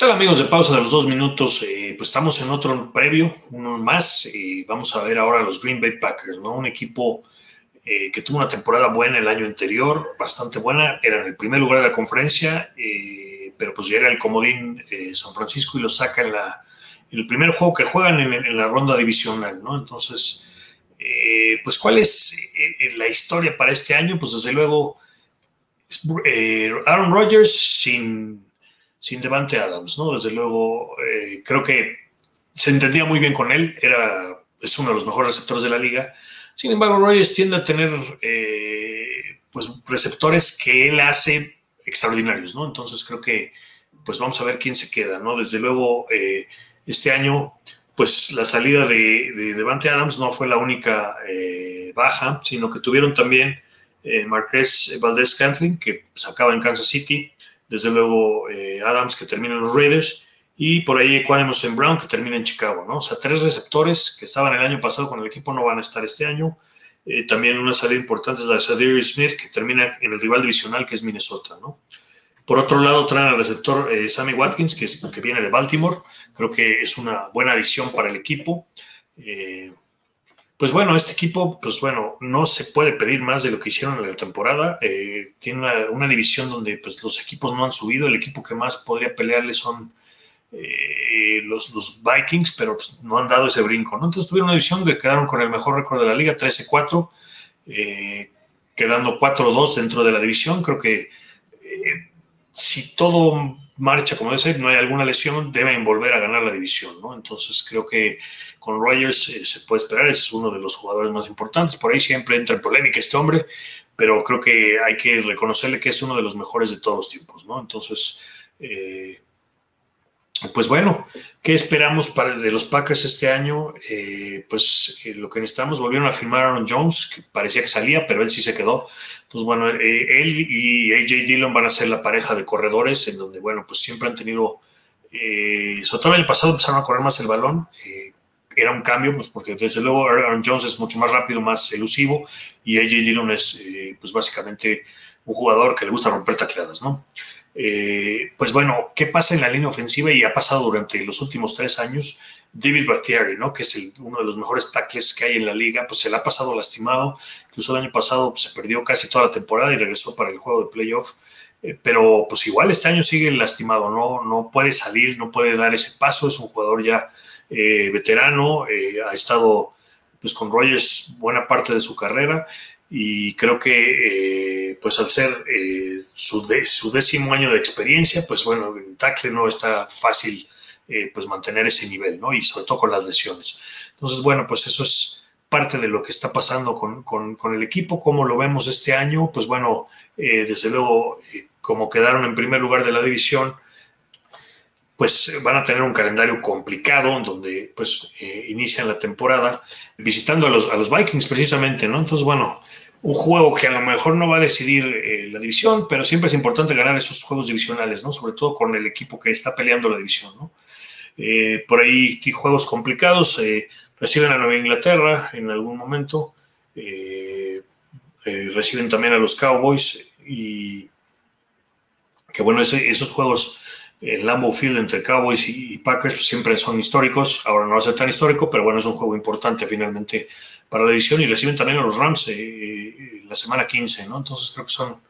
tal amigos de pausa de los dos minutos? Eh, pues estamos en otro previo, uno más, vamos a ver ahora los Green Bay Packers, ¿no? Un equipo eh, que tuvo una temporada buena el año anterior, bastante buena, era en el primer lugar de la conferencia, eh, pero pues llega el comodín San Francisco y lo saca en, la, el primer juego que juegan en, la ronda divisional, ¿no? Entonces, pues ¿cuál es la historia para este año? Pues desde luego, Aaron Rodgers sin sin Devante Adams, ¿no? Desde luego, eh, creo que se entendía muy bien con él, era, es uno de los mejores receptores de la liga. Sin embargo, Rogers tiende a tener eh, pues, receptores que él hace extraordinarios, ¿no? Entonces creo que pues vamos a ver quién se queda, ¿no? Desde luego, eh, este año, pues la salida de, de Devante Adams no fue la única baja, sino que tuvieron también Marqués Valdez Cantling, que sacaba en Kansas City, desde luego eh, Adams que termina en los Raiders y por ahí Equanimous Brown que termina en Chicago, ¿no? O sea, tres receptores que estaban el año pasado con el equipo no van a estar este año. Eh, también una salida importante es la de Sadir Smith que termina en el rival divisional que es Minnesota, ¿no? Por otro lado, traen al receptor eh, Sammy Watkins, que, es, que viene de Baltimore. Creo que es una buena adición para el equipo pues bueno, este equipo, pues bueno, no se puede pedir más de lo que hicieron en la temporada. Eh, tiene una, división donde pues, los equipos no han subido. El equipo que más podría pelearle son eh, los, Vikings, pero pues, no han dado ese brinco. Entonces tuvieron una división que quedaron con el mejor récord de la liga, 13-4, eh, quedando 4-2 dentro de la división. Creo que si todo marcha como ser, no hay alguna lesión, deben volver a ganar la división. ¿no? Entonces creo que con Rogers eh, se puede esperar, es uno de los jugadores más importantes. Por ahí siempre entra en polémica este hombre, pero creo que hay que reconocerle que es uno de los mejores de todos los tiempos, ¿no? Entonces, eh, pues bueno, ¿qué esperamos para de los Packers este año? Eh, pues lo que necesitamos, volvieron a firmar a Aaron Jones, que parecía que salía, pero él sí se quedó. Entonces, bueno, él y AJ Dillon van a ser la pareja de corredores, en donde, bueno, pues siempre han tenido, sobre todo en el pasado empezaron a correr más el balón era un cambio, pues porque desde luego Aaron Jones es mucho más rápido, más elusivo, y AJ Dillon es, eh, pues básicamente un jugador que le gusta romper tacleadas, ¿no? Eh, pues bueno, ¿qué pasa en la línea ofensiva? Y ha pasado durante los últimos tres años. David Battieri, ¿no? Que es uno de los mejores tackles que hay en la liga, pues se le ha pasado lastimado. Incluso el año pasado pues, se perdió casi toda la temporada y regresó para el juego de playoff. Eh, pero pues igual este año sigue lastimado, ¿no? No puede salir, no puede dar ese paso. Es un jugador ya eh, veterano, ha estado pues, con Rogers buena parte de su carrera y creo que pues al ser su, su, décimo año de experiencia, pues bueno, en tackle no está fácil pues mantener ese nivel, ¿no? Y sobre todo con las lesiones. Entonces, bueno, pues eso es parte de lo que está pasando con, con, el equipo, como lo vemos este año, pues bueno, desde luego, como quedaron en primer lugar de la división, pues van a tener un calendario complicado donde pues eh, inician la temporada visitando a los, a los Vikings precisamente, ¿no? Entonces, bueno, un juego que a lo mejor no va a decidir eh, la división, pero siempre es importante ganar esos juegos divisionales, ¿no? Sobre todo con el equipo que está peleando la división, ¿no? Eh, por ahí juegos complicados, reciben a Nueva Inglaterra en algún momento, reciben también a los Cowboys y que bueno, esos juegos el Lambeau Field entre Cowboys y, Packers pues, siempre son históricos. Ahora no va a ser tan histórico, pero bueno, es un juego importante finalmente para la división y reciben también a los Rams eh, eh, la semana 15, ¿no? Entonces creo que son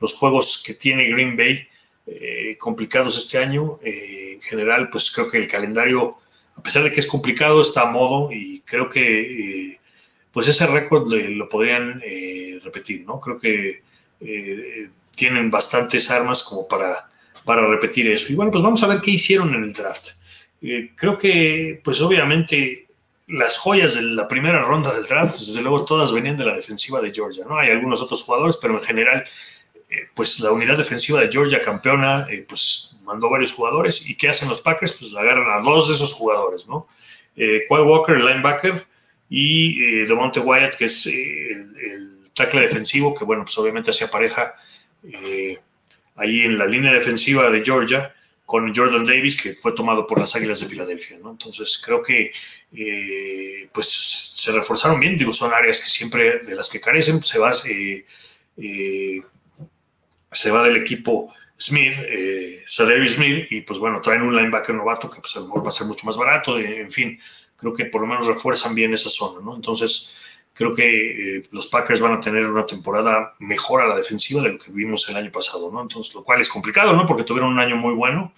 los juegos que tiene Green Bay eh, complicados este año. en general, pues creo que el calendario, a pesar de que es complicado, está a modo y creo que pues ese récord lo podrían repetir, ¿no? Creo que tienen bastantes armas como para para repetir eso. Y bueno, pues vamos a ver qué hicieron en el draft. Eh, creo que, pues obviamente, las joyas de la primera ronda del draft, pues, desde luego todas venían de la defensiva de Georgia, ¿no? Hay algunos otros jugadores, pero en general, eh, pues la unidad defensiva de Georgia campeona, eh, pues mandó varios jugadores. ¿Y qué hacen los Packers? Pues agarran a dos de esos jugadores, ¿no? Eh, Walker, el linebacker, y DeMonte Wyatt, que es el, el, tackle defensivo, que bueno, pues obviamente hacía pareja ahí en la línea defensiva de Georgia con Jordan Davis, que fue tomado por las Águilas de Filadelfia. ¿no? Entonces creo que eh, pues se reforzaron bien, digo, son áreas que siempre de las que carecen, se va, eh, eh, se va del equipo Smith, eh, Smith, y pues bueno, traen un linebacker novato que pues a lo mejor va a ser mucho más barato, en fin, creo que por lo menos refuerzan bien esa zona, ¿no? Entonces, creo que eh, los Packers van a tener una temporada mejor a la defensiva de lo que vimos el año pasado, ¿no? Entonces, lo cual es complicado, ¿no? Porque tuvieron un año muy bueno.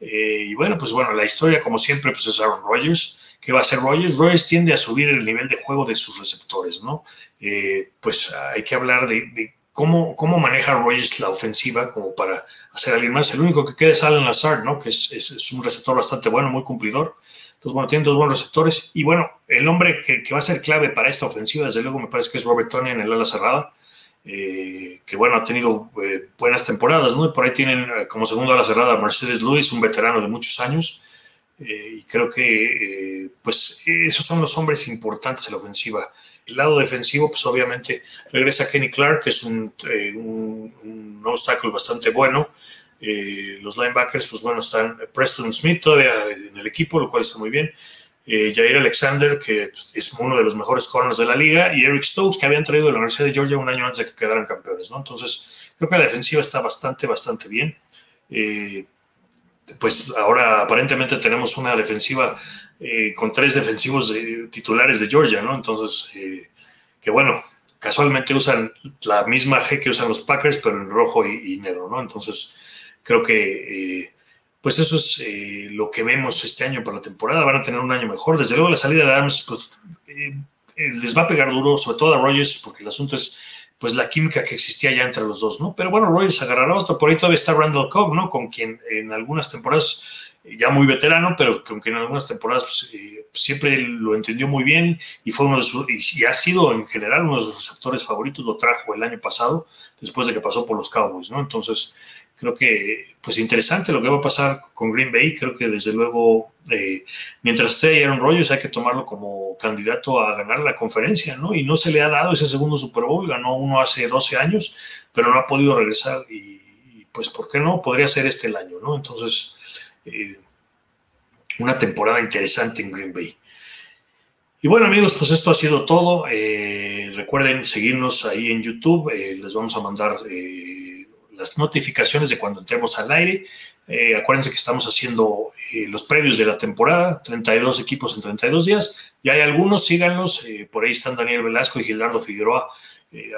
Eh, y bueno, pues bueno, la historia, como siempre, pues es Aaron Rodgers. ¿Qué va a hacer Rodgers? Rodgers tiende a subir el nivel de juego de sus receptores, ¿no? Eh, pues hay que hablar de, cómo, cómo maneja Rodgers la ofensiva como para hacer alguien más. El único que queda es Alan Lazard, ¿no? Que es, es un receptor bastante bueno, muy cumplidor. Entonces, bueno, tienen dos buenos receptores. Y bueno, el hombre que, va a ser clave para esta ofensiva, desde luego, me parece que es Robert Tony en el ala cerrada, eh, que bueno, ha tenido eh, buenas temporadas, ¿no? Y por ahí tienen eh, como segundo ala cerrada Mercedes Lewis, un veterano de muchos años. y creo que, pues, esos son los hombres importantes en la ofensiva. El lado defensivo, pues obviamente regresa Kenny Clark, que es un, un, un obstáculo bastante bueno. Eh, los linebackers, pues bueno, están Preston Smith todavía en el equipo, lo cual está muy bien. Eh, Jair Alexander, que pues, es uno de los mejores corners de la liga, y Eric Stokes, que habían traído de la Universidad de Georgia un año antes de que quedaran campeones, ¿no? Entonces, creo que la defensiva está bastante, bastante bien. Eh, pues ahora aparentemente tenemos una defensiva con tres defensivos titulares de Georgia, ¿no? Entonces, que bueno, casualmente usan la misma G que usan los Packers, pero en rojo y negro, ¿no? Entonces, Creo que eh, pues eso es eh, lo que vemos este año para la temporada. Van a tener un año mejor. Desde luego la salida de Adams pues, eh, les va a pegar duro, sobre todo a Rogers, porque el asunto es pues la química que existía ya entre los dos, ¿no? Pero bueno, Rogers agarrará otro. Por ahí todavía está Randall Cobb, ¿no? Con quien en algunas temporadas, ya muy veterano, pero con quien en algunas temporadas pues, siempre lo entendió muy bien y fue uno de sus, y, ha sido en general uno de sus receptores favoritos, lo trajo el año pasado, después de que pasó por los Cowboys, ¿no? Entonces, creo que, pues interesante lo que va a pasar con Green Bay. Creo que desde luego, eh, mientras esté Aaron Rodgers, hay que tomarlo como candidato a ganar la conferencia, ¿no? Y no se le ha dado ese segundo Super Bowl, ganó uno hace 12 años, pero no ha podido regresar. Y, pues, ¿por qué no? Podría ser este el año, ¿no? Entonces, eh, una temporada interesante en Green Bay. Y bueno amigos, pues esto ha sido todo. Eh, recuerden seguirnos ahí en YouTube. les vamos a mandar las notificaciones de cuando entremos al aire. Eh, acuérdense que estamos haciendo eh, los previos de la temporada, 32 equipos en 32 días. Y hay algunos, síganlos. Eh, por ahí están Daniel Velasco y Gildardo Figueroa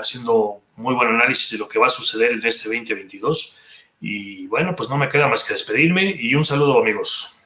haciendo muy buen análisis de lo que va a suceder en este 2022. Y bueno, pues no me queda más que despedirme y un saludo amigos.